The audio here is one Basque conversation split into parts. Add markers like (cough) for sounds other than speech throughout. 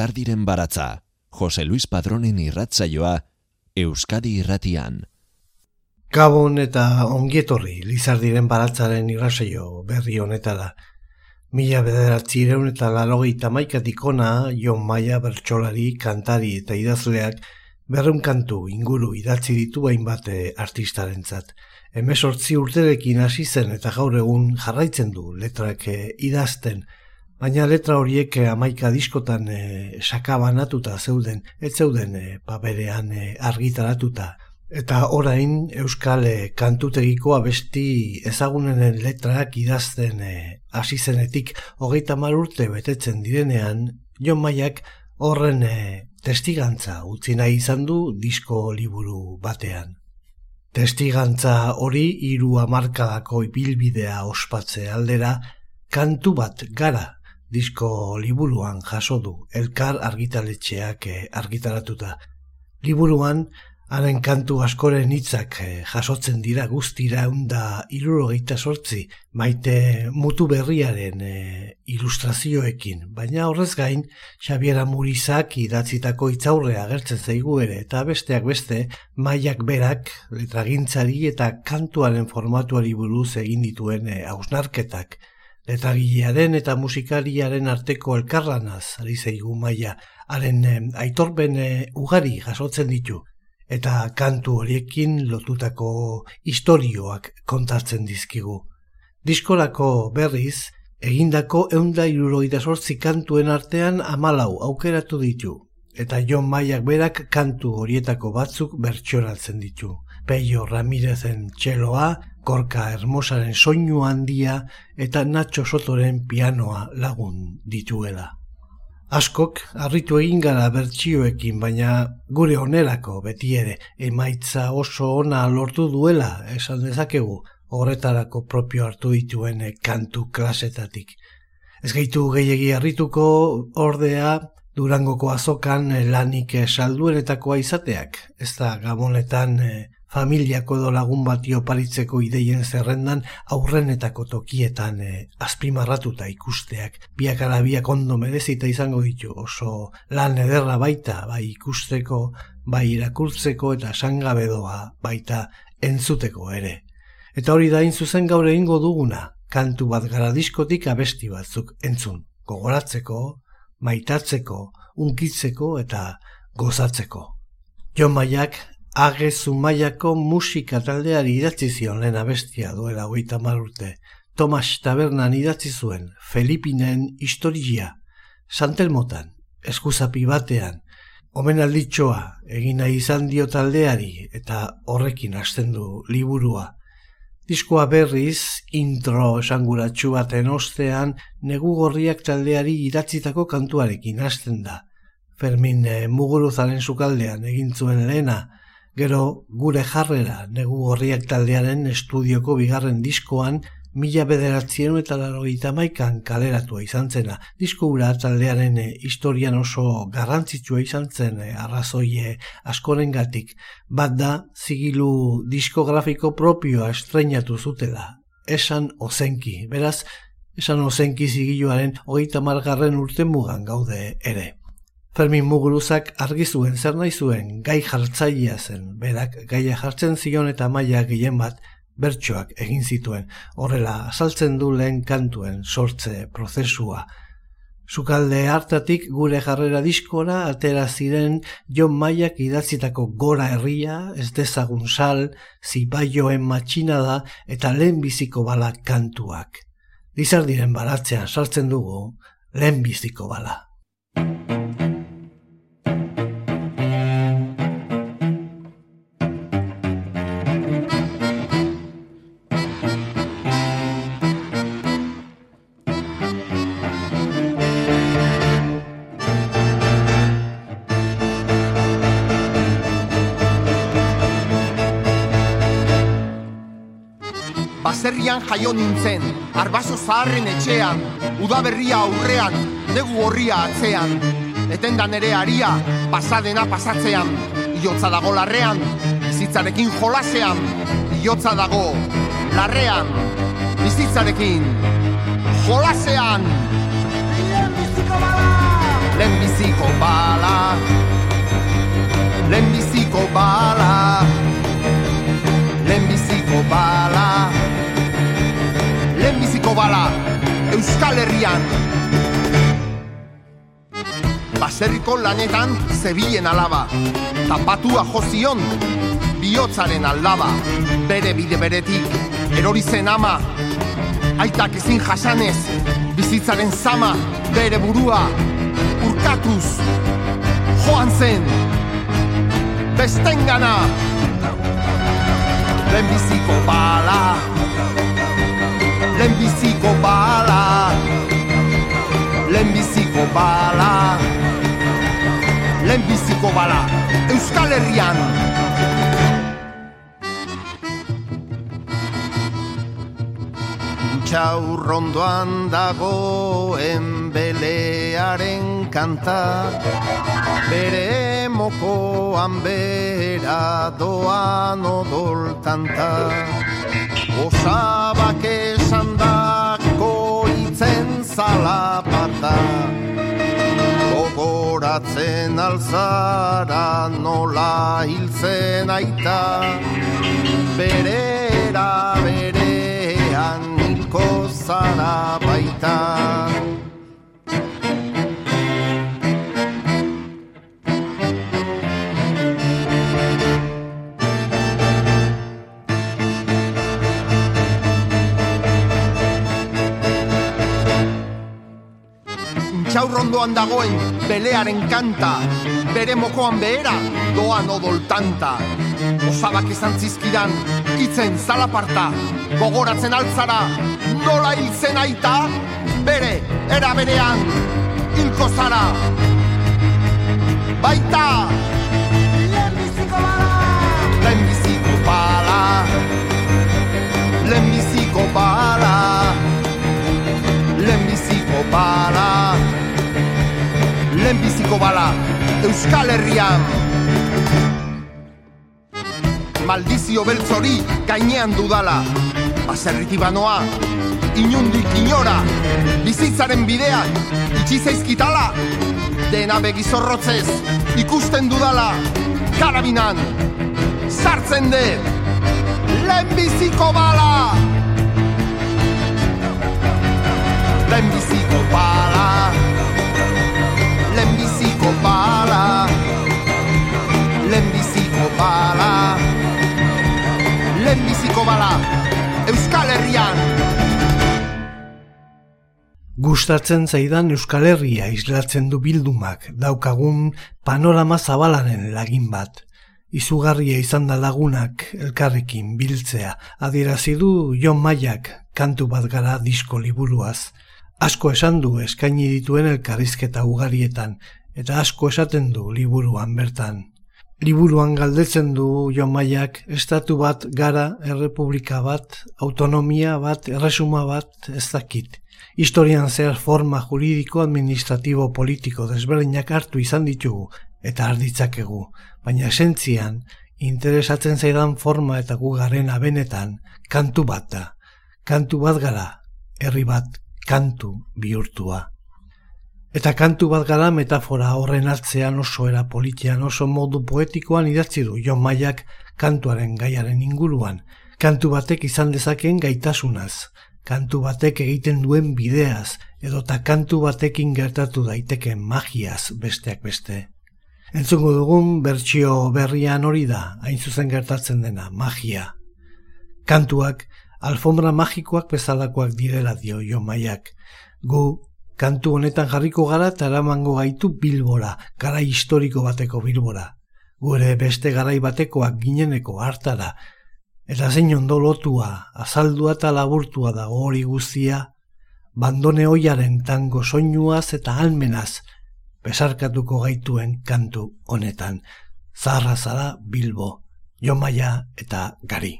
Lizardiren baratza, Jose Luis Padronen irratzaioa, Euskadi irratian. Gabon eta ongietorri Lizardiren baratzaren irratzaio berri honetara. Mila bederatzi ireun eta larogei tamaikatik ona, Jon Maia bertsolari, kantari eta idazleak berreun kantu inguru idatzi ditu hainbat eh, artistarentzat. Hemesortzi urterekin hasi zen eta gaur egun jarraitzen du letrak eh, idazten, Baina letra horiek eh, amaika diskotan e, sakabanatuta zeuden, ez zeuden e, paperean argitaratuta. Eta orain Euskal e, kantutegiko abesti ezagunenen letrak idazten hasi zenetik hogeita urte betetzen direnean, Jon Maiak horren testigantza utzi nahi izan du disko liburu batean. Testigantza hori hiru hamarkadako ibilbidea ospatze aldera, kantu bat gara disko liburuan jaso du elkar argitaletxeak eh, argitaratuta. Liburuan, haren kantu askoren hitzak eh, jasotzen dira guztira eunda irurogeita sortzi, maite mutu berriaren eh, ilustrazioekin, baina horrez gain, Xabiera Murizak idatzitako itzaurre agertzen zaigu ere, eta besteak beste, maiak berak, letragintzari eta kantuaren formatuari buruz egin dituen hausnarketak, Letagilearen eta musikariaren arteko elkarlanaz ari zaigu maia, haren aitorben eh, ugari jasotzen ditu, eta kantu horiekin lotutako istorioak kontatzen dizkigu. Diskolako berriz, egindako eunda iruroida sortzi kantuen artean amalau aukeratu ditu, eta Jon Maiak berak kantu horietako batzuk bertxoratzen ditu. Peio Ramirezen txeloa, Korka Hermosaren soinu handia eta Nacho Sotoren pianoa lagun dituela. Askok, harritu egin gara bertsioekin, baina gure onerako beti ere, emaitza oso ona lortu duela, esan dezakegu, horretarako propio hartu dituen kantu klasetatik. Ez gaitu gehiagi harrituko ordea, durangoko azokan lanik salduenetakoa izateak, ez da gabonetan eh, familiako edo lagun bati oparitzeko ideien zerrendan aurrenetako tokietan e, azpimarratuta ikusteak. Biak ala biak ondo merezita izango ditu oso lan ederra baita bai ikusteko, bai irakurtzeko eta sangabedoa baita entzuteko ere. Eta hori da zuzen gaur egingo duguna, kantu bat gara diskotik abesti batzuk entzun. Gogoratzeko, maitatzeko, unkitzeko eta gozatzeko. Jon Maiak Age Zumaiako musika taldeari idatzi zion lehen abestia duela hogeita urte. Tomas Tabernan idatzi zuen Felipinen historia, Santelmotan, eskuzapi batean, omenalditxoa egina izan dio taldeari eta horrekin hasten du liburua. Diskoa berriz, intro esanguratsu baten ostean, negu gorriak taldeari idatzitako kantuarekin hasten da. Fermin Muguruzaren sukaldean egin zuen lehena, Gero, gure jarrera, negu horriak taldearen estudioko bigarren diskoan, mila bederatzien eta laro maikan kaleratua izan zena. Disko gura taldearen eh, historian oso garrantzitsua izan zen e, arrazoie askoren. Bat da, zigilu diskografiko propioa estreinatu zutela. Esan ozenki, beraz, esan ozenki zigiluaren hogeita margarren urte mugan gaude ere. Fermin Muguruzak argi zuen zer nahi zuen gai jartzailea zen, berak gaia jartzen zion eta maila gehien bat bertsoak egin zituen, horrela azaltzen du lehen kantuen sortze prozesua. Sukalde hartatik gure jarrera diskora atera ziren Jon Maiak idatzitako gora herria, ez dezagun sal, zibaioen matxina da eta lehen biziko bala kantuak. Dizardiren baratzean sartzen dugu lehen biziko bala. Jaio nintzen, arbaso zaharren etxean, udaberria aurrean, negu horria atzean. Etendan ere aria, pasadena pasatzean Iotza dago larrean, bizitzarekin jolasean Iotza dago larrean, bizitzarekin jolasean. Lehenbiziko bala Lehenbiziko bala Lehenbiziko bala Lehenbiziko bala Euskal Herrian. Baserriko lanetan zebilen alaba Tapatua jozion Biotzaren aldaba Bere bide beretik Erori zen ama Aitak ezin jasanez Bizitzaren zama Bere burua Urkatuz Joan zen. Bestengana Lehenbiziko bala Lehenbiziko bala Lehenbiziko bala Lehenbiziko bala Euskal Herrian. Txaurrondoan dagoen belearen kanta. Bere mokoan bera doan odoltanta Osabak esan dako itzen zalaparta Gogoratzen alzara nola hiltzen aita. Berera berean hilko zara baita Txaurrondoan dagoen belearen kanta Bere mokoan behera doan odoltanta Osabak izan zizkidan itzen zalaparta Gogoratzen altzara nola hiltzen aita Bere, era berean, hilko zara Euskal Herrian Maldizio beltzori gainean dudala. Baserriti banoa Inundik inora. Bizitzaren bideak Itxi zaizkitala. Dena begizorrotzez Ikusten dudala. Karabinan Sartzen dut Lehenbiziko bala. Lehenbiziko bala. Lehenbiziko bala bala Lehenbiziko bala Euskal Herrian Gustatzen zaidan Euskal Herria islatzen du bildumak daukagun panorama zabalaren lagin bat. Izugarria izan da lagunak elkarrekin biltzea, adierazi du Jon Maiak kantu bat gara disko liburuaz. Asko esan du eskaini dituen elkarrizketa ugarietan, eta asko esaten du liburuan bertan. Liburuan galdetzen du Jon Maiak estatu bat gara, errepublika bat, autonomia bat, erresuma bat, ez dakit. Historian zehar forma juridiko, administratibo, politiko desberdinak hartu izan ditugu eta arditzakegu, baina esentzian interesatzen zaidan forma eta gu garen abenetan kantu bat da. Kantu bat gara, herri bat kantu bihurtua. Eta kantu bat gara metafora horren atzean oso era politian oso modu poetikoan idatzi du Jon Maiak kantuaren gaiaren inguruan. Kantu batek izan dezakeen gaitasunaz, kantu batek egiten duen bideaz, edota kantu batekin gertatu daiteken magiaz besteak beste. Entzungo dugun bertsio berrian hori da, hain zuzen gertatzen dena, magia. Kantuak, alfombra magikoak bezalakoak direla dio jo maiak. Gu, kantu honetan jarriko gara eta eramango gaitu bilbora, garai historiko bateko bilbora. Gure beste garai batekoak gineneko hartara, Eta zein ondo lotua, azaldua eta laburtua da hori guztia, bandone hoiaren tango soinuaz eta almenaz, besarkatuko gaituen kantu honetan, zarra zara bilbo, jomaia eta gari.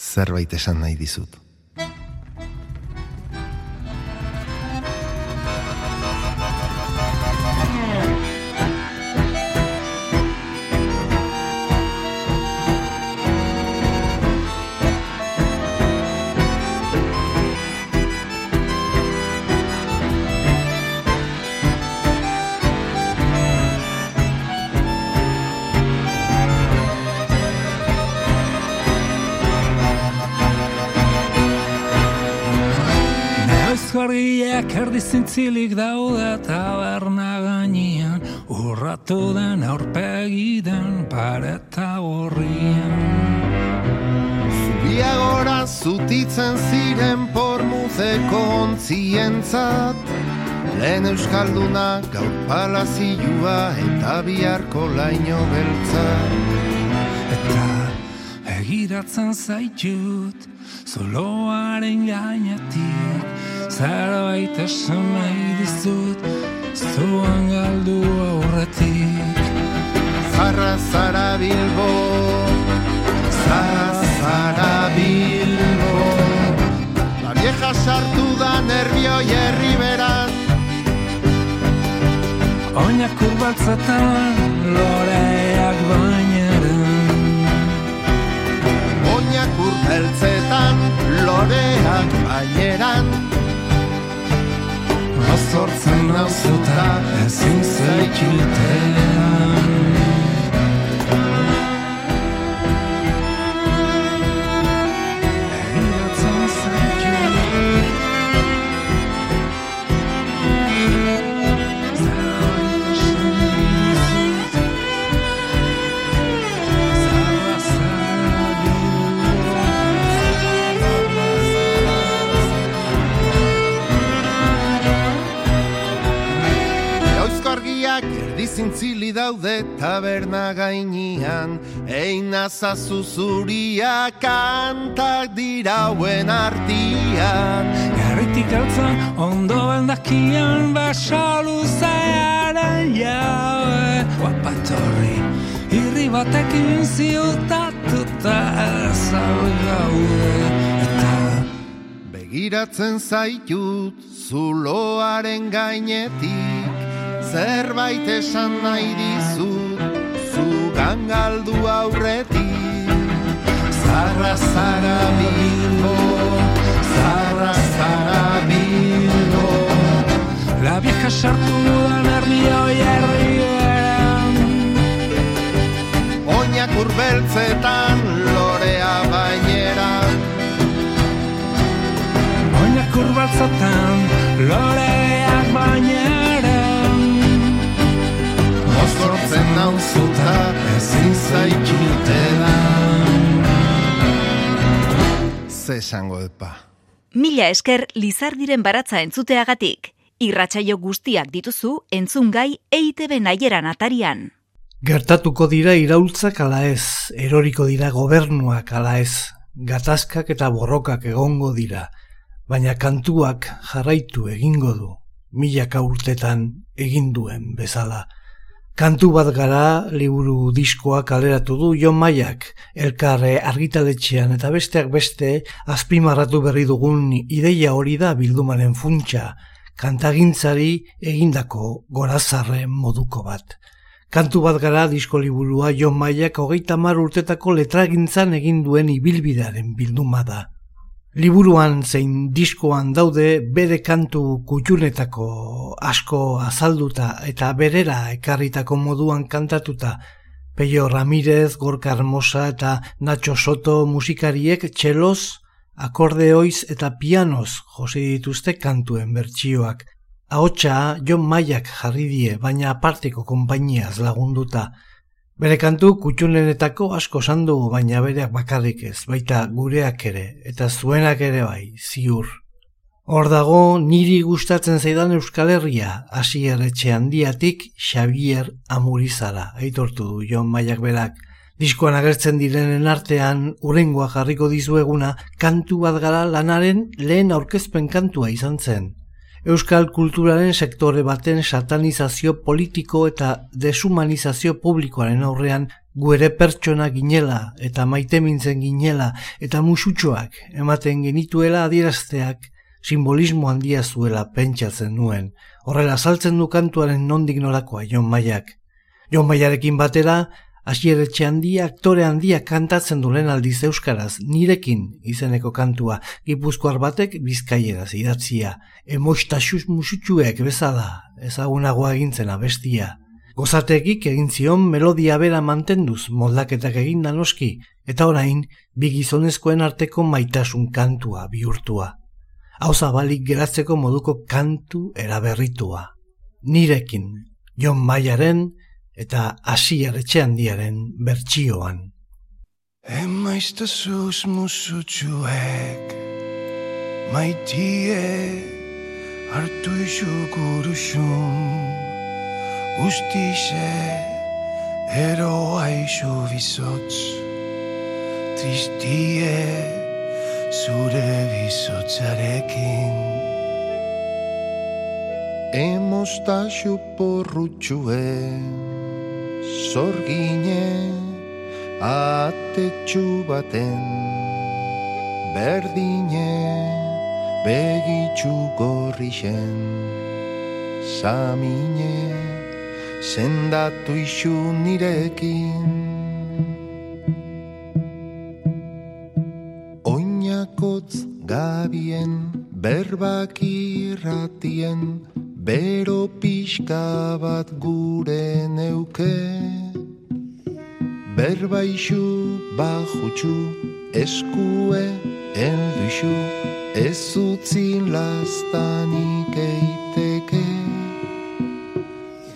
Zerbait esan nahi dizut. Erdi zintzilik daude taberna gainean Urratu den aurpegi den pareta horrian Biagora zutitzen ziren pormuzeko ontzientzat Lehen Euskalduna gaur palazioa eta biharko laino beltza Eta egiratzen zaitut Zoloaren gainetik Zerbait esan nahi dizut Zuan galdu aurretik. Zarra zara bilbo Zarra zara bilbo. La vieja sartu da nervio herri beran. Oinak urbaltzetan loreak bainaren Oinak urbeltzetan loreak baineran Azortzen nauzuta ezin zaitxutean daude taberna gainean. Eina zazu zuria kantak dirauen artian. Garritik altzan ondo bendakian basalu zaiaren jaue. Guapatorri irri batekin ziutatuta ezau gaude. Eta Begiratzen zaitut zuloaren gainetik Zerbait esan nahi dizut zugan galdu aurretik. Zarra zara bilbo, zarra zara bilbo. La vieja sartu dudan herria herrieran Oinak urbeltzetan lorea baineran. Oinak urbaltzatan loreak Nauzuta ezin zaitxutedan Ze esango epa Mila esker Lizardiren baratza entzuteagatik. Irratsaio guztiak dituzu entzungai EITB naieran atarian. Gertatuko dira iraultzak ala ez, eroriko dira gobernuak ala ez, gatazkak eta borrokak egongo dira, baina kantuak jarraitu egingo du, milaka urtetan egin duen bezala. Kantu bat gara liburu diskoa kaleratu du Jon Maiak, elkarre argitaletxean eta besteak beste azpimarratu berri dugun ideia hori da bildumaren funtsa, kantagintzari egindako gorazarren moduko bat. Kantu bat gara disko liburua Jon Maiak hogeita mar urtetako letragintzan egin duen ibilbidearen bilduma da. Liburuan zein diskoan daude bere kantu kutxunetako asko azalduta eta berera ekarritako moduan kantatuta. Peio Ramirez, Gorka Hermosa eta Nacho Soto musikariek txeloz, akordeoiz eta pianoz josi dituzte kantuen bertsioak. Ahotsa Jon Maiak jarri die, baina aparteko konpainiaz lagunduta. Bere kantu kutxunenetako asko sandu, baina bereak bakarrik ez, baita gureak ere, eta zuenak ere bai, ziur. Hor dago niri gustatzen zaidan Euskal Herria, hasier etxe handiatik Xavier Amurizala, aitortu du Jon Maiak berak. Diskoan agertzen direnen artean, urengoa jarriko dizueguna, kantu bat gara lanaren lehen aurkezpen kantua izan zen. Euskal kulturaren sektore baten satanizazio politiko eta deshumanizazio publikoaren aurrean gu ere pertsona ginela eta maitemintzen ginela eta musutxoak ematen genituela adierazteak simbolismo handia zuela pentsatzen nuen. Horrela saltzen du kantuaren nondik norakoa Jon Maiak. Jon Maiarekin batera, Asieretxe handia, aktore handia kantatzen du lehen aldiz euskaraz, nirekin izeneko kantua, gipuzkoar batek bizkaieraz idatzia, emoistaxuz musutxuek bezala, ezagunagoa egintzen abestia. Gozatekik egin zion melodia bera mantenduz moldaketak egin noski, eta orain bi gizonezkoen arteko maitasun kantua bihurtua. hau zabalik geratzeko moduko kantu eraberritua. Nirekin, Jon Maiaren eta Asiaretxe handiaren bertsioan. Emaizta zuz musutxuek Maitie hartu isu guruxun Guztize eroa isu bizotz. Tristie zure bizotzarekin. Emostaxu porrutxue Zorgine atetxu baten berdine begitxu gorri zen. Samine sendatu isu nirekin. Oinakotz gabien berbak irratien bero pixka bat gure neuke. Berbaixu bajutxu eskue elduxu ez utzi lastanik eiteke.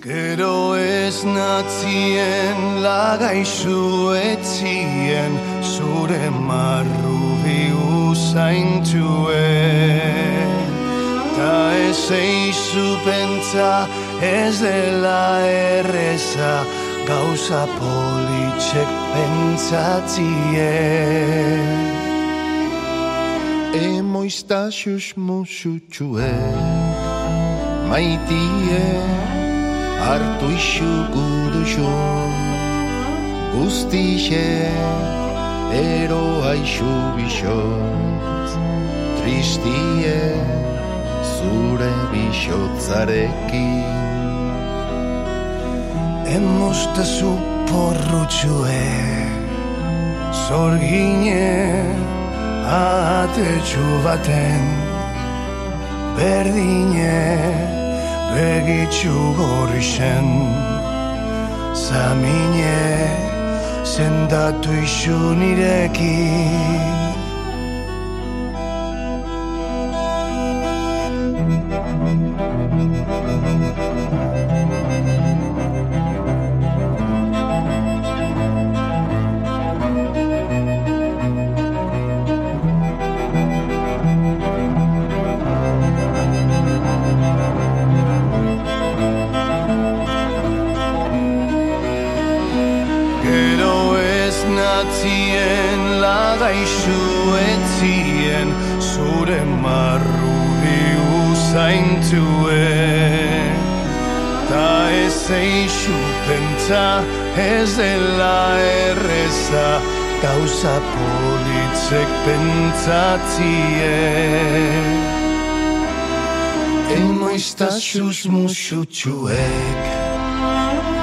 Gero ez natzien lagaixu etzien zure marru bi usaintue Ta ez dela erreza gauza politxek pentsatzie. Emoizta xus musutxue Maitie hartu isu guduxu Guztixe eroa isu bixot Tristie zure bixotzarekin. Emosta zu porrutxue Zorgine atetxu baten. Berdine begitxu gorri zen Zamine zendatu isu nirekin ez dela erreza gauza politzek pentsatzie. Eno iztasuz musutxuek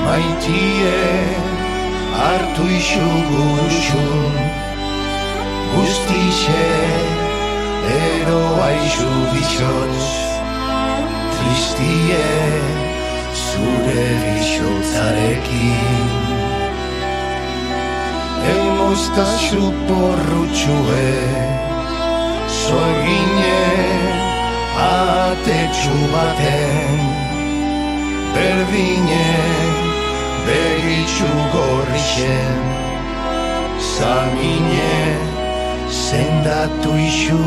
maitie hartu isu gurxun guztixe eroa isu bitxotz tristie zure bixotzarekin. Emostaxu porrutxue Zorgine atetxu baten. Berdine begitxu gorrixen Zamine zendatu isu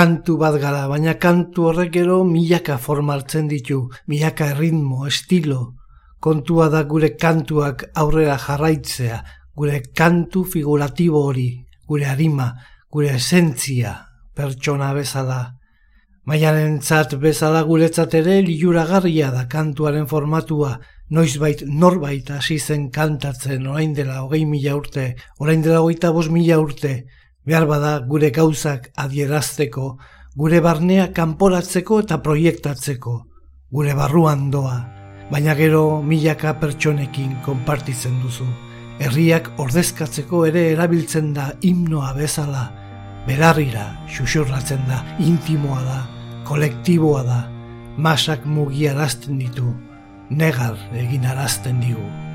kantu bat gara, baina kantu horrek ero milaka forma hartzen ditu, milaka ritmo, estilo. Kontua da gure kantuak aurrera jarraitzea, gure kantu figuratibo hori, gure arima, gure esentzia, pertsona bezala. Maiaren zat bezala guretzat ere liuragarria da kantuaren formatua, noizbait norbait hasi zen kantatzen orain dela hogei mila urte, orain dela hogeita bos mila urte, behar bada gure gauzak adierazteko, gure barnea kanporatzeko eta proiektatzeko, gure barruan doa, baina gero milaka pertsonekin konpartitzen duzu. Herriak ordezkatzeko ere erabiltzen da himnoa bezala, berarrira xuxurratzen da, intimoa da, kolektiboa da, masak mugiarazten ditu, negar egin arazten digu.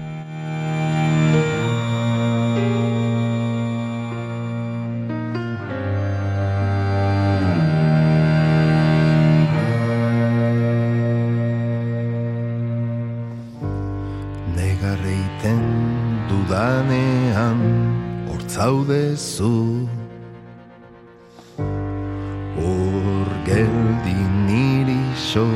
Hortzaudezu Hor geldi niri so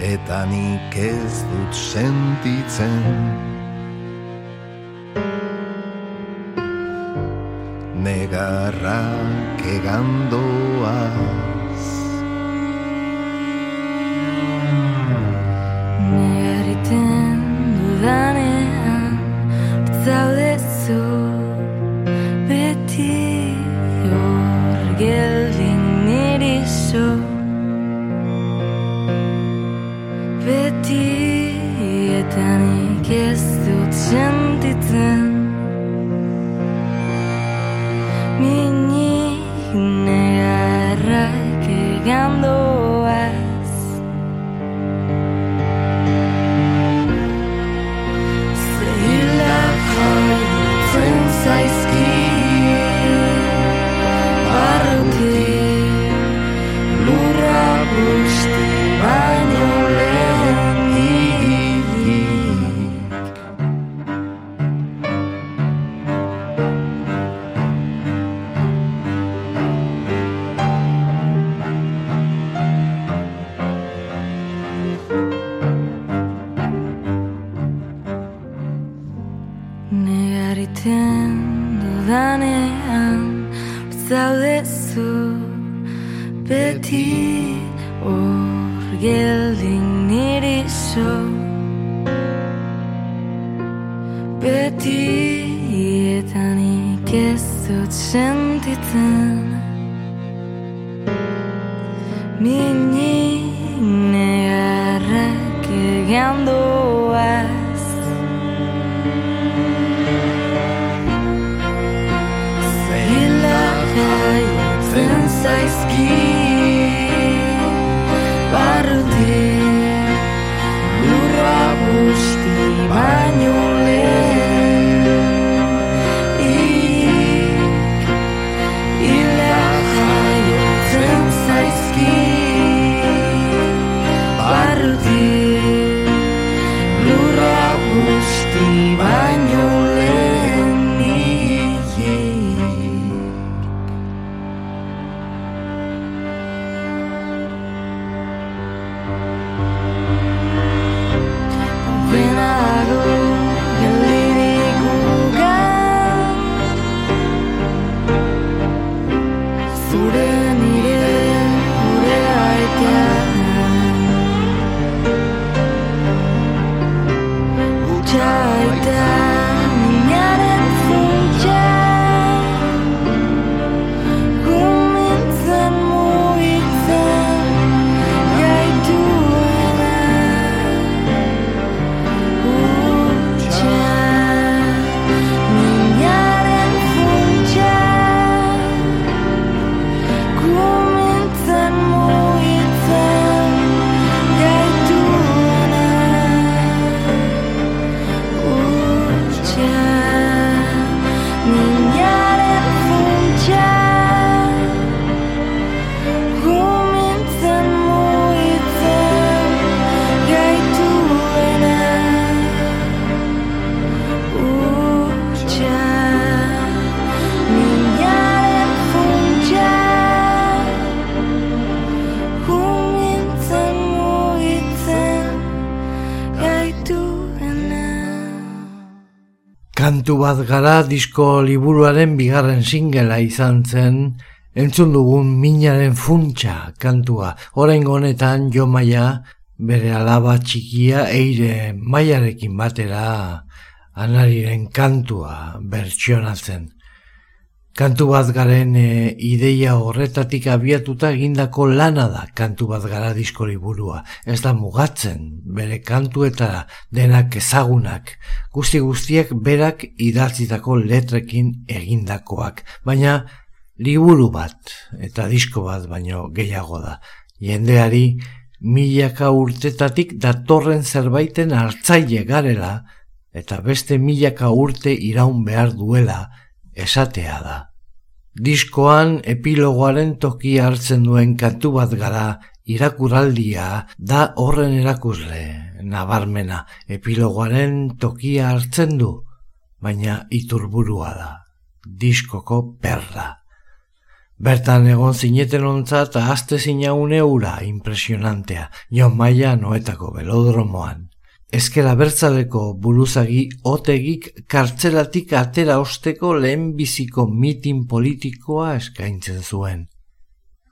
Eta nik ez dut sentitzen. Negarrak egandoaz Kantu bat gara disko liburuaren bigarren singela izan zen, entzun dugun minaren funtsa kantua. Oraingo honetan jo maia bere alaba txikia eire maiarekin batera anariren kantua bertsionatzen. Kantu bat garen e, ideia horretatik abiatuta egindako lana da kantu bat gara disko liburua. Ez da mugatzen, bere kantu eta denak ezagunak, guzti guztiak berak idatzitako letrekin egindakoak. Baina Liburu bat eta disko bat baino gehiago da. Jendeari milaka urtetatik datorren zerbaiten hartzaile garela eta beste milaka urte iraun behar duela esatea da. Diskoan epilogoaren toki hartzen duen kantu bat gara irakuraldia da horren erakusle, nabarmena, epilogoaren tokia hartzen du, baina iturburua da, diskoko perda. Bertan egon zineten ontzat ahazte zinaune ura impresionantea, Jon Maia noetako belodromoan. Ezkera bertzaleko buruzagi otegik kartzelatik atera osteko lehenbiziko mitin politikoa eskaintzen zuen.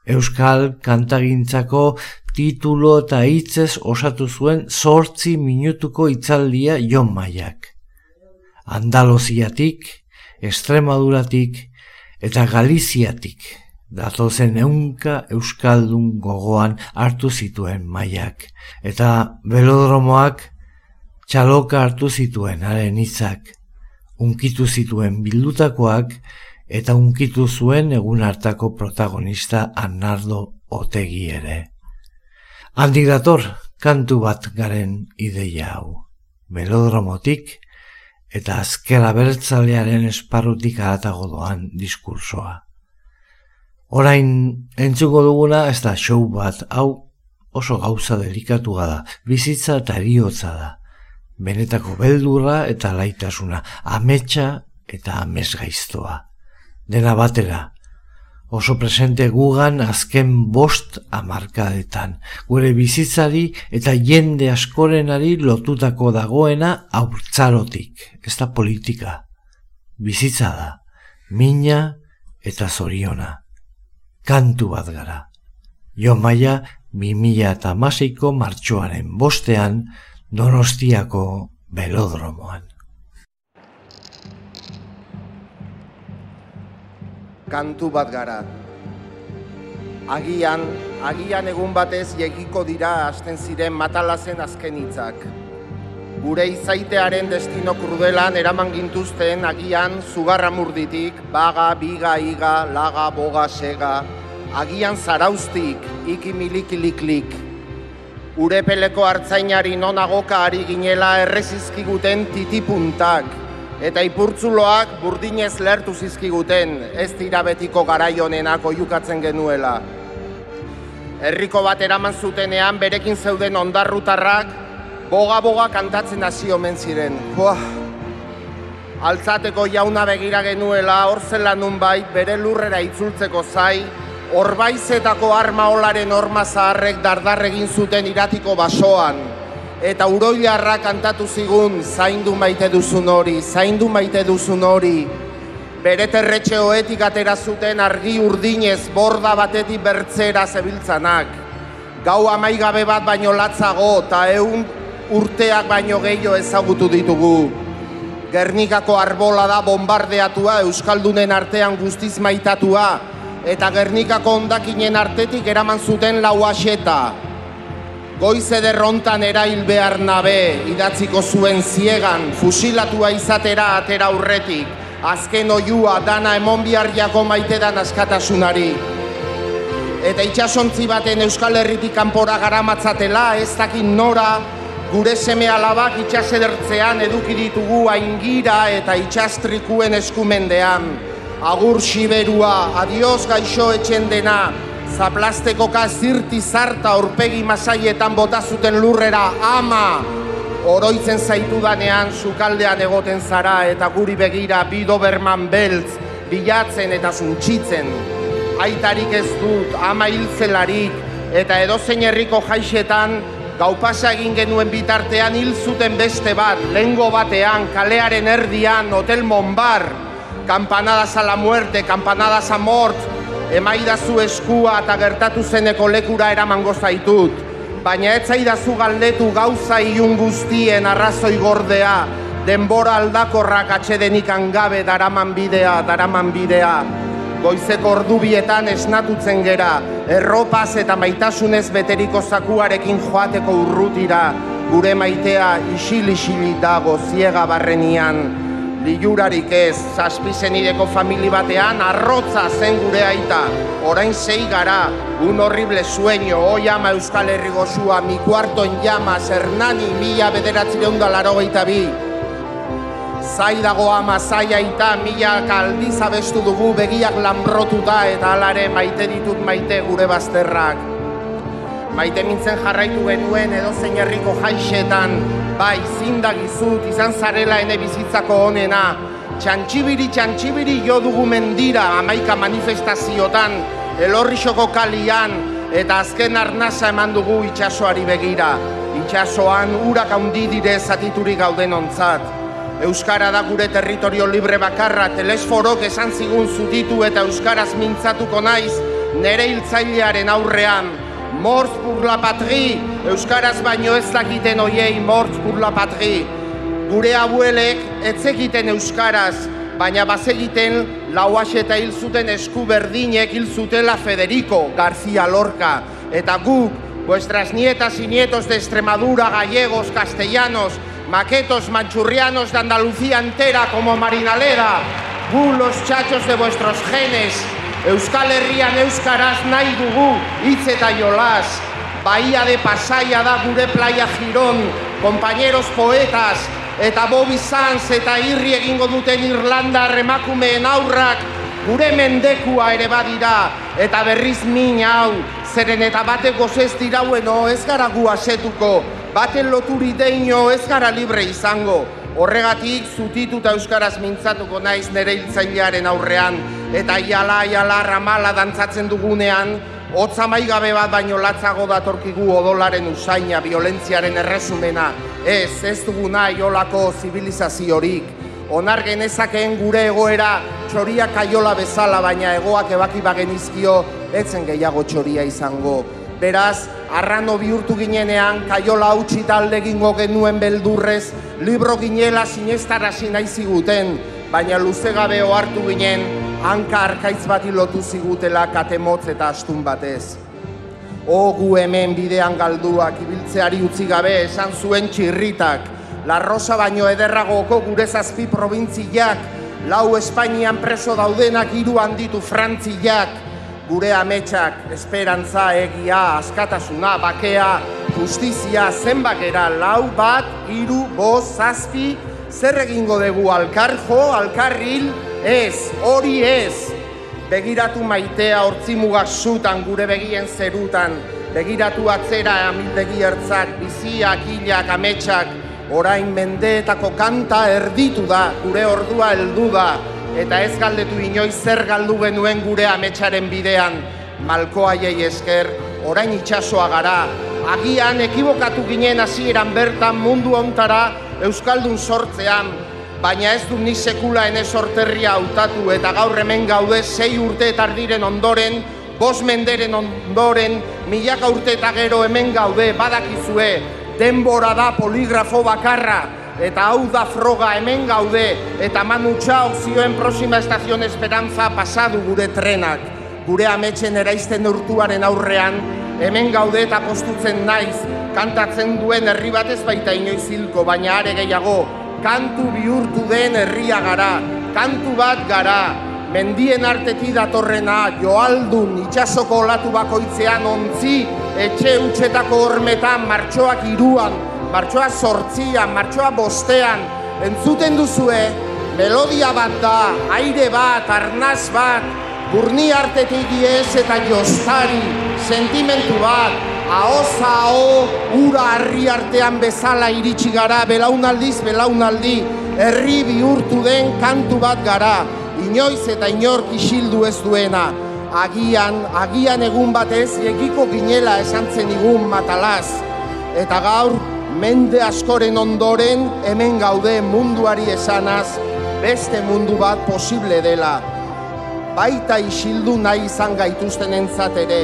Euskal kantagintzako titulo eta hitzez osatu zuen sortzi minutuko itzaldia Jon Maiak. Andaloziatik, Estremaduratik eta Galiziatik datozen eunka Euskaldun gogoan hartu zituen Maiak. Eta belodromoak txaloka hartu zituen haren hitzak, unkitu zituen bildutakoak eta unkitu zuen egun hartako protagonista Arnaldo Otegi ere. Handi dator kantu bat garen ideia hau. Belodromotik eta azkera bertzalearen esparrutik aratago doan diskursoa. Orain entzuko duguna ez da show bat, hau oso gauza delikatua da, bizitza eta eriotza da. Benetako beldurra eta laitasuna, ametsa eta amesgaiztoa. Dena batera, oso presente gugan azken bost amarkadetan, gure bizitzari eta jende askorenari lotutako dagoena aurtzarotik, ez da politika. Bizitza da, mina eta zoriona kantu bat gara. Jo maia, 2000 eta maseiko martxoaren bostean, donostiako belodromoan. Kantu bat gara. Agian, agian egun batez jegiko dira hasten ziren matalazen azken hitzak. Gure izaitearen destino krudelan eraman gintuzten agian zugarra murditik, baga, biga, iga, laga, boga, sega, agian zaraustik, iki milikiliklik. Urepeleko hartzainari nonagoka ari ginela errezizkiguten titipuntak, eta ipurtzuloak burdinez lertu zizkiguten, ez dira betiko garaionenako jukatzen genuela. Herriko bat eraman zutenean berekin zeuden ondarrutarrak, boga-boga kantatzen hasi omen ziren. Buah. Altzateko jauna begira genuela, hor zela nunbait bere lurrera itzultzeko zai, Orbaizetako arma olaren orma zaharrek dardar egin zuten iratiko basoan. Eta uroilarra kantatu zigun, zaindu maite duzun hori, zaindu maite duzun hori. Bere terretxe hoetik atera zuten argi urdinez borda batetik bertzera zebiltzanak. Gau amaigabe bat baino latzago eta egun urteak baino gehiago ezagutu ditugu. Gernikako arbola da bombardeatua Euskaldunen artean guztiz maitatua eta Gernikako ondakinen artetik eraman zuten lau aseta. Goiz ederrontan erail behar nabe, idatziko zuen ziegan, fusilatua izatera atera aurretik, azken oiua dana emon jako maitedan askatasunari. Eta itxasontzi baten Euskal Herritik kanpora garamatzatela, ez dakin nora, gure seme alabak itxasedertzean eduki ditugu aingira eta itxastrikuen eskumendean. Agur siberua, adios gaixo etxen dena, zaplasteko zirti zarta aurpegi masaietan bota zuten lurrera, ama! Oroitzen zaitu danean, sukaldean egoten zara eta guri begira bido berman beltz, bilatzen eta zuntxitzen. Aitarik ez dut, ama hilzelarik, eta edozein herriko jaixetan, Gau pasa egin genuen bitartean hil zuten beste bat, lengo batean, kalearen erdian, hotel Monbar, kampanadas a la muerte, kampanadas a mort, emaidazu eskua eta gertatu zeneko lekura eramango zaitut. Baina ez zaidazu galdetu gauza ilun guztien arrazoi gordea, denbora aldakorrak atxedenik angabe daraman bidea, daraman bidea. Goizeko ordubietan esnatutzen gera, erropaz eta maitasunez beteriko zakuarekin joateko urrutira, gure maitea isil-isili dago ziega barrenian, Liurarik ez, zazpizenideko famili batean, arrotza zen gure aita. Orain zei gara, un horrible sueño, oi ama Euskal Herri gozua, mi kuarto en llamas, Hernani, mila bederatzireun da laro bi. Zai dago ama zai aita, mila kaldiz abestu dugu, begiak lanbrotuta eta alare maite ditut maite gure bazterrak. Maite mintzen jarraitu genuen edo zein herriko jaixetan, bai, zindagizut, izan zarela ene bizitzako onena, txantxibiri, txantxibiri jo dugu mendira, amaika manifestaziotan, elorrixoko kalian, eta azken arnasa eman dugu itxasoari begira. Itxasoan urak handi dire zatiturik gauden ontzat. Euskara da gure territorio libre bakarra, telesforok esan zigun zutitu eta Euskaraz mintzatuko naiz, nere hiltzailearen aurrean. Mortz pur la patri, Euskaraz baino ez dakiten oiei mortz pur la patri. Gure abuelek etzekiten Euskaraz, baina bazegiten lauaxe eta hil zuten esku berdinek hil zutela Federico García Lorca. Eta guk, vuestras nietas y nietos de Extremadura, gallegos, castellanos, maquetos manchurrianos de Andalucía entera como Marinaleda, gu los chachos de vuestros genes, Euskal Herrian Euskaraz nahi dugu hitz eta jolas, Bahía de Pasaia da gure playa Girón, compañeros poetas, eta Bobby Sanz eta irri egingo duten Irlanda remakumeen aurrak, gure mendekua ere badira, eta berriz min hau, zeren eta batek gozez diraueno ez gara gu asetuko, baten loturi deino ez gara libre izango. Horregatik zutituta euskaraz mintzatuko naiz nere hiltzailearen aurrean. Eta iala iala ramala dantzatzen dugunean hotza maigabe bat baino latzago datorkigu odolaren usaina, violentziaren erresumena. Ez, ez dugu nahi olako zibilizaziorik. Onar genezakeen gure egoera txoria kaiola bezala, baina egoak ebaki bagenizkio, etzen gehiago txoria izango. Beraz, arrano bihurtu ginenean, kaiola hautsi talde egingo genuen beldurrez, libro ginela sinestarazi nahi ziguten, baina luze gabe ohartu ginen, hanka arkaitz bati lotu zigutela katemotz eta astun batez. O gu hemen bidean galduak ibiltzeari utzi gabe esan zuen txirritak, La Rosa baino ederragoko gure zazpi probintziak, lau Espainian preso daudenak hiru handitu frantziak, gure ametsak, esperantza, egia, askatasuna, bakea, justizia, zenbakera, lau bat, hiru, bost, zazpi, zer egingo dugu alkarjo, alkarril, ez, hori ez. Begiratu maitea hortzimugak zutan gure begien zerutan, begiratu atzera amildegi ertzak, biziak, hilak, ametsak, orain mendeetako kanta erditu da, gure ordua heldu da, eta ez galdetu inoiz zer galdu genuen gure ametsaren bidean, malkoaiei esker, orain itsasoa gara, agian ekibokatu ginen hasieran bertan mundu ontara Euskaldun sortzean, baina ez du ni sekula ene sorterria hautatu eta gaur hemen gaude sei urte eta ardiren ondoren, bos menderen ondoren, milaka urte eta gero hemen gaude, badakizue, denbora da poligrafo bakarra, eta hau da froga hemen gaude, eta Manu Txau zioen Prosima Estazion Esperanza pasadu gure trenak. Gure ametxen eraizten urtuaren aurrean, hemen gaude eta postutzen naiz, kantatzen duen herri bat ez baita inoiz hilko, baina are gehiago, kantu bihurtu den herria gara, kantu bat gara, mendien arteti datorrena, joaldun, itxasoko olatu bakoitzean ontzi, etxe utxetako hormetan, martxoak iruan, martxoa sortzian, martxoa bostean, entzuten duzue, melodia bat da, aire bat, arnaz bat, burni artetik diez eta jostari, sentimentu bat, ahoza aho, ura harri artean bezala iritsi gara, belaunaldiz, belaunaldi, herri bihurtu den kantu bat gara, inoiz eta inork isildu ez duena, agian, agian egun batez, egiko ginela esan zen igun matalaz, eta gaur, mende askoren ondoren hemen gaude munduari esanaz beste mundu bat posible dela. Baita isildu nahi izan gaituzten entzat ere,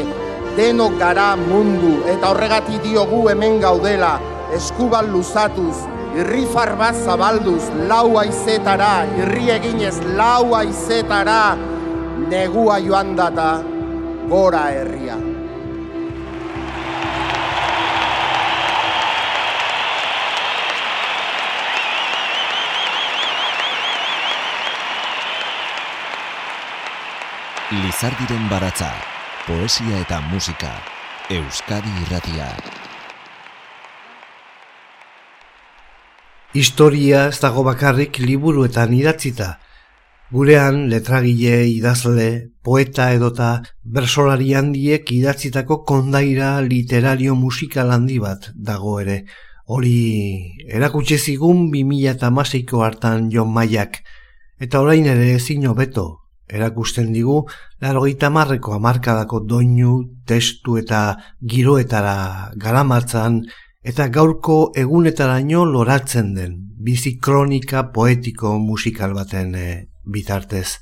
denok gara mundu, eta horregati diogu hemen gaudela, eskubal luzatuz, irrifar bat zabalduz, lau aizetara, irri eginez lau aizetara, negua joan data, gora herria. Lizardiren baratza poesia eta musika, Euskadi irratia. Historia ez dago bakarrik liburuetan idatzita. Gurean letragile, idazle, poeta edota bersolari handiek idatzitako kondaira literario musikal handi bat dago ere. Hori erakutsi zigun 2016ko hartan Jon Maiak eta orain ere ezin hobeto erakusten digu larogeita marreko amarkadako doinu, testu eta giroetara garamatzan eta gaurko egunetaraino loratzen den bizi kronika poetiko musikal baten e, bitartez.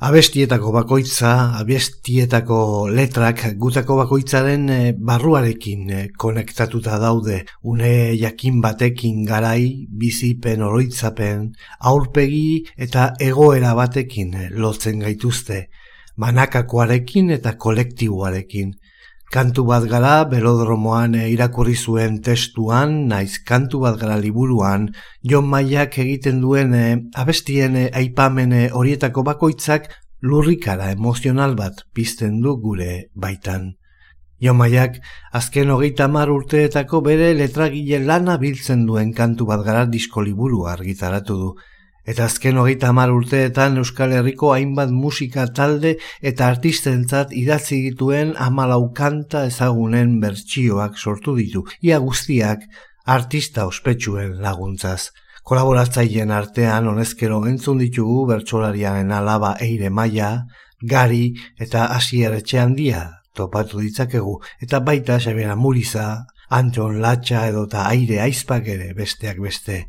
Abestietako bakoitza, abestietako letrak gutako bakoitzaren e, barruarekin e, konektatuta daude une jakin batekin garai, bizipen oroitzapen, aurpegi eta egoera batekin e, lotzen gaituzte, manakakoarekin eta kolektiboarekin. Kantu bat gara belodromoan irakurri zuen testuan, naiz kantu bat gara liburuan, Jon Maiak egiten duen e, abestien e, aipamen horietako bakoitzak lurrikara emozional bat pizten du gure baitan. Jon Maiak azken hogeita mar urteetako bere letragile lana biltzen duen kantu bat gara disko liburu argitaratu du. Eta azken hogeita hamar urteetan Euskal Herriko hainbat musika talde eta artistentzat idatzi dituen hamalau kanta ezagunen bertsioak sortu ditu. Ia guztiak artista ospetsuen laguntzaz. Kolaboratzaileen artean honezkero entzun ditugu bertsolariaren alaba eire maia, gari eta asier etxe handia topatu ditzakegu. Eta baita Xabiera Muriza, Anton Latxa edota aire aizpak ere besteak beste.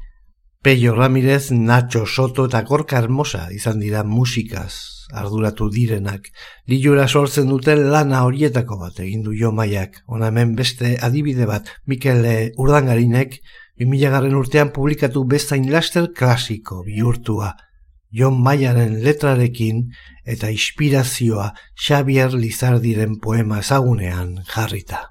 Peio Ramirez, Nacho Soto eta Gorka Hermosa izan dira musikaz arduratu direnak. Lilura sortzen duten lana horietako bat egin du Jo Maiak. Ona hemen beste adibide bat, Mikel Urdangarinek 2000 garren urtean publikatu bezain laster klasiko bihurtua. Jon Maiaren letrarekin eta inspirazioa Xavier Lizardiren poema ezagunean jarrita.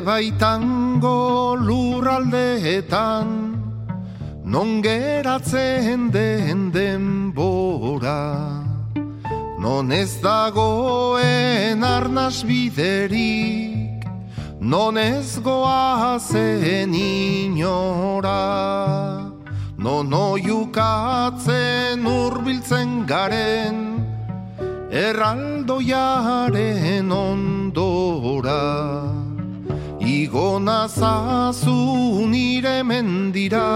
Baitango lurraldeetan Non geratzen den denbora. Non ez dagoen arnaz biderik Non ez goazen inora. Non oiukatzen urbiltzen garen Erraldoiaren ondora Igo nazazu nire mendira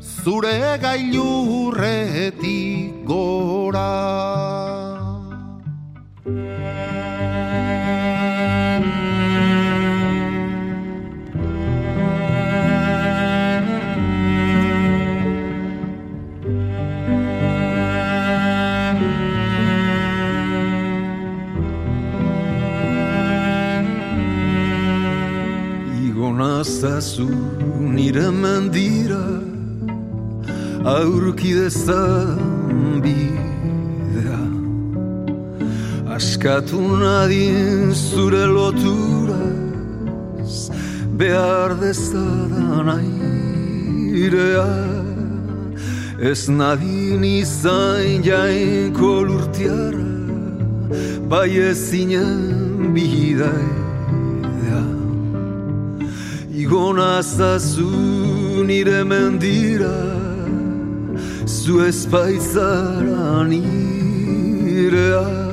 Zure gailurretik gora nazazu nire mendira Aurki dezan bidea. Askatu nadien zure loturaz Behar dezadan airea. Ez nadin izan jainko lurtiara Bai ezinen bidaidea Igo nazazu nire mendira Zu espaitzara nirea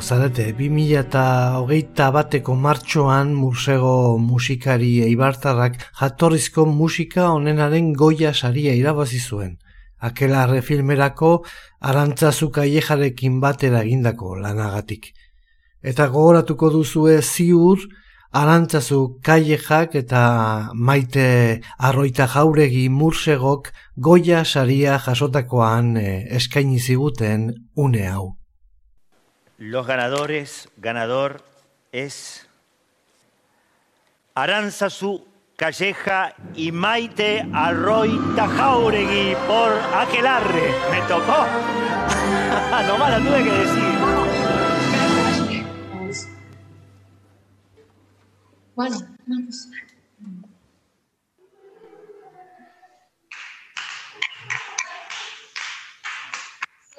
zarete, 2008 bateko martxoan musego musikari eibartarrak jatorrizko musika onenaren goia saria irabazi zuen. Akelarre filmerako arantzazu kaiejarekin batera egindako lanagatik. Eta gogoratuko duzue ziur, arantzazu kaiejak eta maite arroita jauregi mursegok goia saria jasotakoan eh, eskaini ziguten une hau. Los ganadores, ganador es Aranzazu Calleja y Maite Arroita Jauregui por Aquelarre. Me tocó. (laughs) Nomás la tuve que decir. Bueno, vamos.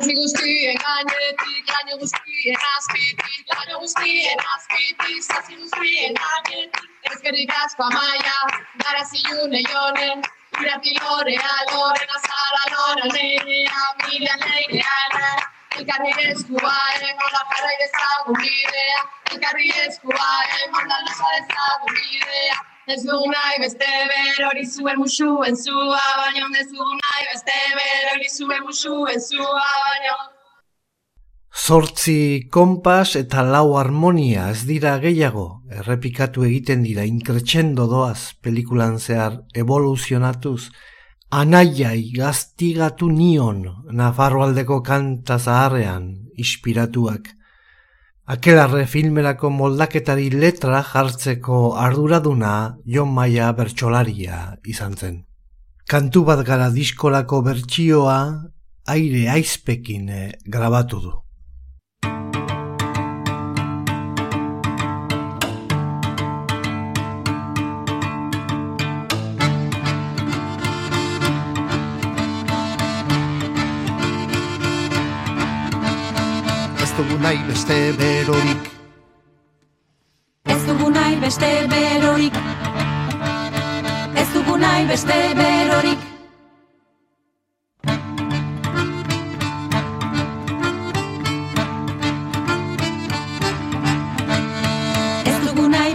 Zazpi guztien gainetik, laino guztien azpitik, laino guztien azpitik, zazpi guztien gainetik. Ezkerrik asko amaia, gara zilune jonen, irati lorea, loren azala, loren nerea, milian leirean, elkarri eskua, emola jarrai dezagun bidea, elkarri eskua, emola lasa dezagun bidea. Ez dugu nahi beste berori zuen musuen zua, baino ez dugu nahi beste berori zuen musuen zua, baino. Zortzi kompas eta lau harmonia ez dira gehiago, errepikatu egiten dira inkretxendo doaz pelikulan zehar evoluzionatuz, anaiai gaztigatu nion Nafarroaldeko kanta zaharrean inspiratuak. Akelarre filmerako moldaketari letra jartzeko arduraduna Jon Maia bertsolaria izan zen. Kantu bat gara diskolako bertsioa aire aizpekin eh, grabatu du. Nahi beste berorik, Ez dugu nahi beste berorik. Ez dugu nahi beste berorik.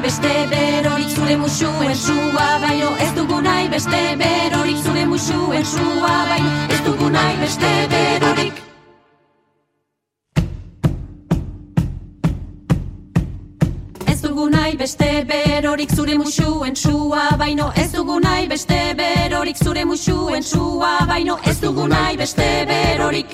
Beste berorik. Zure musuen sua baino. Ez dugu nahi beste berorik. Zure musuen sua baino. Ez dugu nahi beste berorik beste berorik zure musuen sua baino Ez dugu nahi beste berorik zure musuen sua baino Ez dugu nahi beste berorik.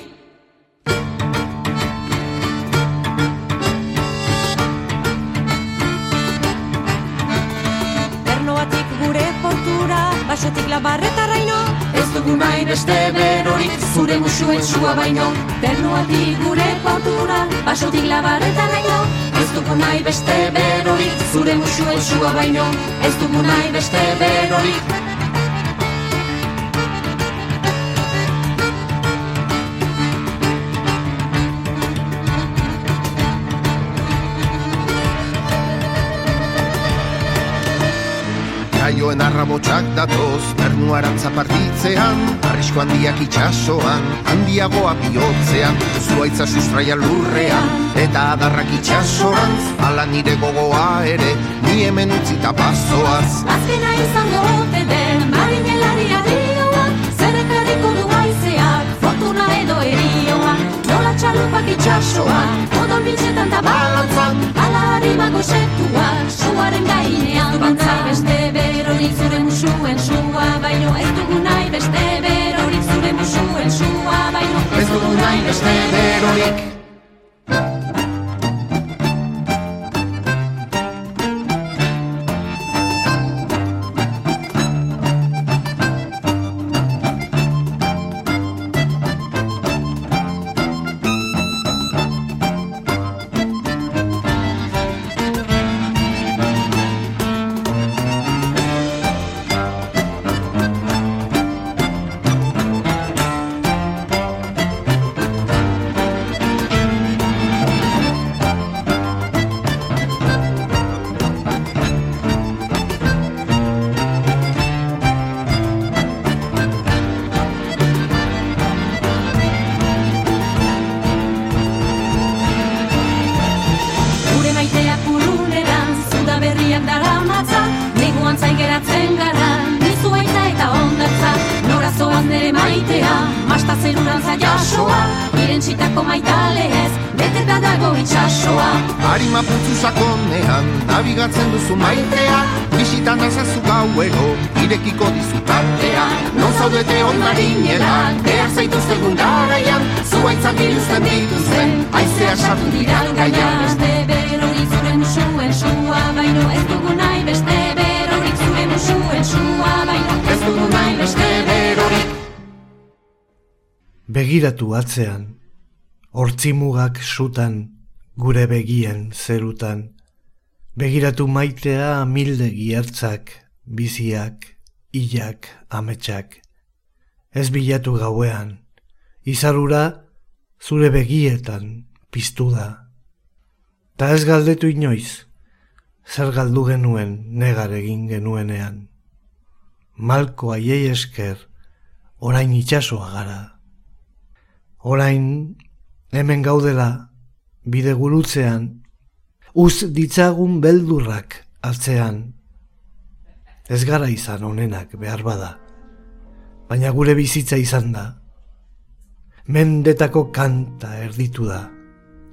Bernoatik gure portura basotik labarretaraino Ez dugu nahi beste berorik zure musuen sua baino Ternuatik gure portura basotik labarretaraino Ez dugu nahi beste berorik zure musuen sua baino. Ez dugu nahi beste berorik Jaioen arrabotxak datoz, bernu arantza partitzean, arrisko handiak itxasoan, handiagoa bihotzean, zuaitza sustraia lurrean, eta adarrak itxasorantz, ala nire gogoa ere, ni hemen utzita pasoaz. Azkena izango den Itxasoan Odol bitxetan da balantzan Ala harima goxetua Suaren gainean Bantzai beste berorik zure musuen sua Baino ez dugu nahi beste berorik zure musuen sua Baino ez dugu nahi beste berorik nabigatzen duzu maitea, bisitan azazu gauero, irekiko dizu tartea. Non zaudete on marineran, behar zaituztegun garaian, zuaitzak biluzten dituzten, aizea sartu dira gaian. Beste berorik zure musuen sua Baino ez dugu nahi beste berorik zure musuen sua Baino ez dugu nahi beste berorik Begiratu atzean, hortzimugak sutan, gure begien zerutan. Begiratu maitea mildegi ertzak, biziak, hilak, ametsak. Ez bilatu gauean, izarura zure begietan piztu da. Ta ez galdetu inoiz, zer galdu genuen negar egin genuenean. Malko aiei esker, orain itxasoa gara. Orain hemen gaudela, bide gurutzean, uz ditzagun beldurrak atzean. Ez gara izan onenak behar bada, baina gure bizitza izan da. Mendetako kanta erditu da,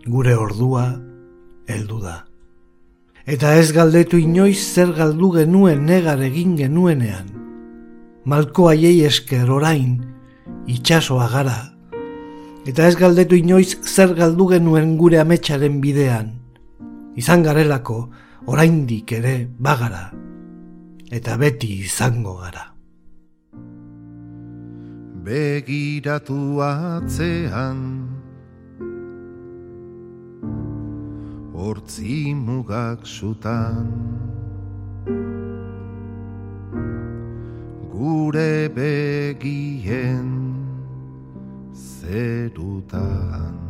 gure ordua heldu da. Eta ez galdetu inoiz zer galdu genuen negar egin genuenean. Malko haiei esker orain, itxasoa gara. Eta ez galdetu inoiz zer galdu genuen gure ametsaren bidean. Izan garelako oraindik ere bagara. Eta beti izango gara. Begiratu atzean Hortzi mugak sutan Gure begien zerutan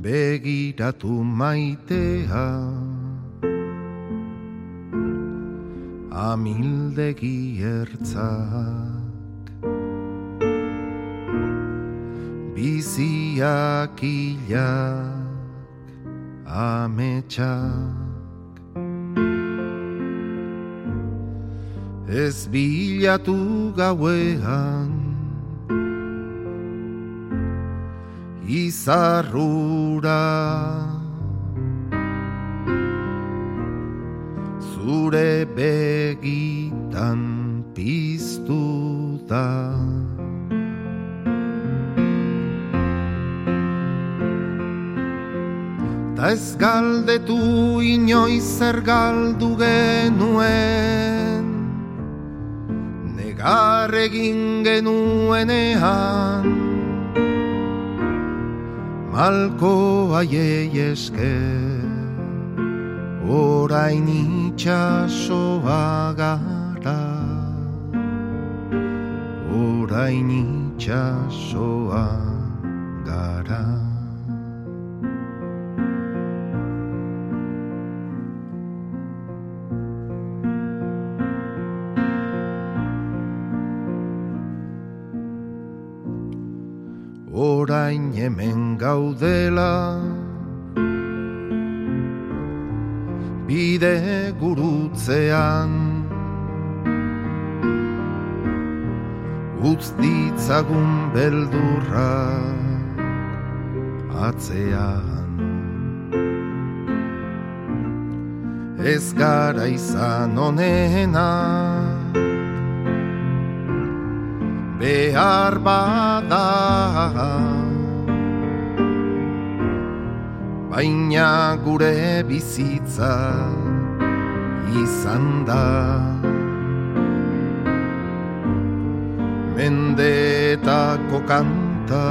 Begiratu maitea amildegi ertzak biziak hilak ametsak. Ez bilatu gauean izarrura zure begitan piztu da. Ta ez galdetu inoiz zer genuen. Negar egin genuenean Malko aiei esker. Orain itxasoa gara Orain itxasoa gara gaudela. Bide gurutzean Utz ditzagun beldurra atzean. Ez gara izan onena behar bada Baina gure bizitza izan da. Mendetako kanta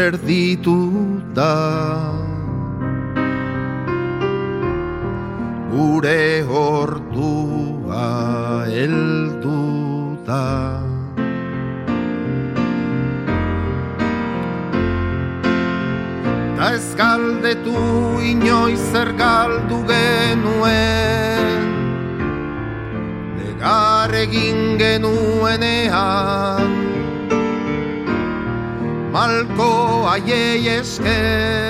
erditu da. Gure ordua heldu da galdetu inoiz zer galdu genuen. Negar egin genuenean. Malko aiei esker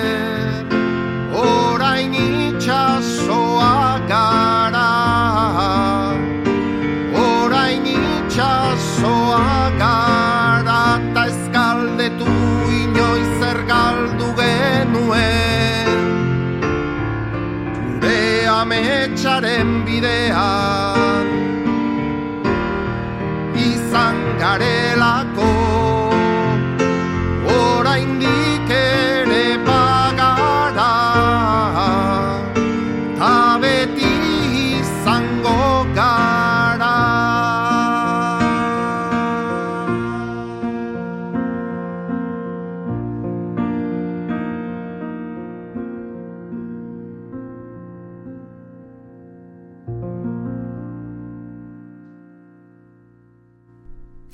ametsaren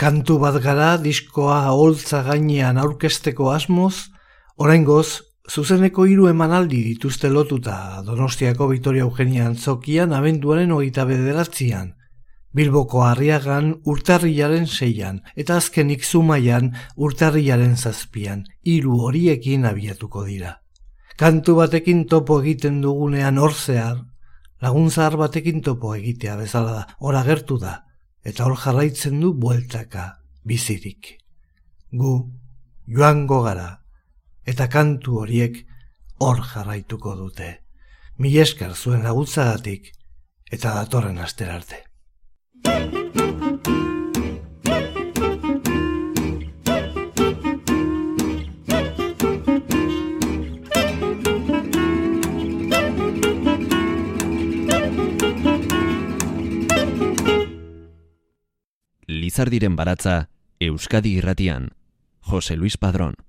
Kantu bat gara diskoa holtza gainean aurkesteko asmoz, oraingoz zuzeneko hiru emanaldi dituzte lotuta Donostiako Victoria Eugenia antzokian abenduaren hogeita bederatzian, Bilboko Arriagan urtarrilaren seian eta azkenik zumaian urtarrilaren zazpian, hiru horiekin abiatuko dira. Kantu batekin topo egiten dugunean hor zehar, laguntzar batekin topo egitea bezala da, hor agertu da, eta hor jarraitzen du bueltaka bizirik. Gu joango gara, eta kantu horiek hor jarraituko dute. Mil esker zuen laguntzagatik eta datorren asterarte. Lizardiren baratza Euskadi irratian. Jose Luis Padrón.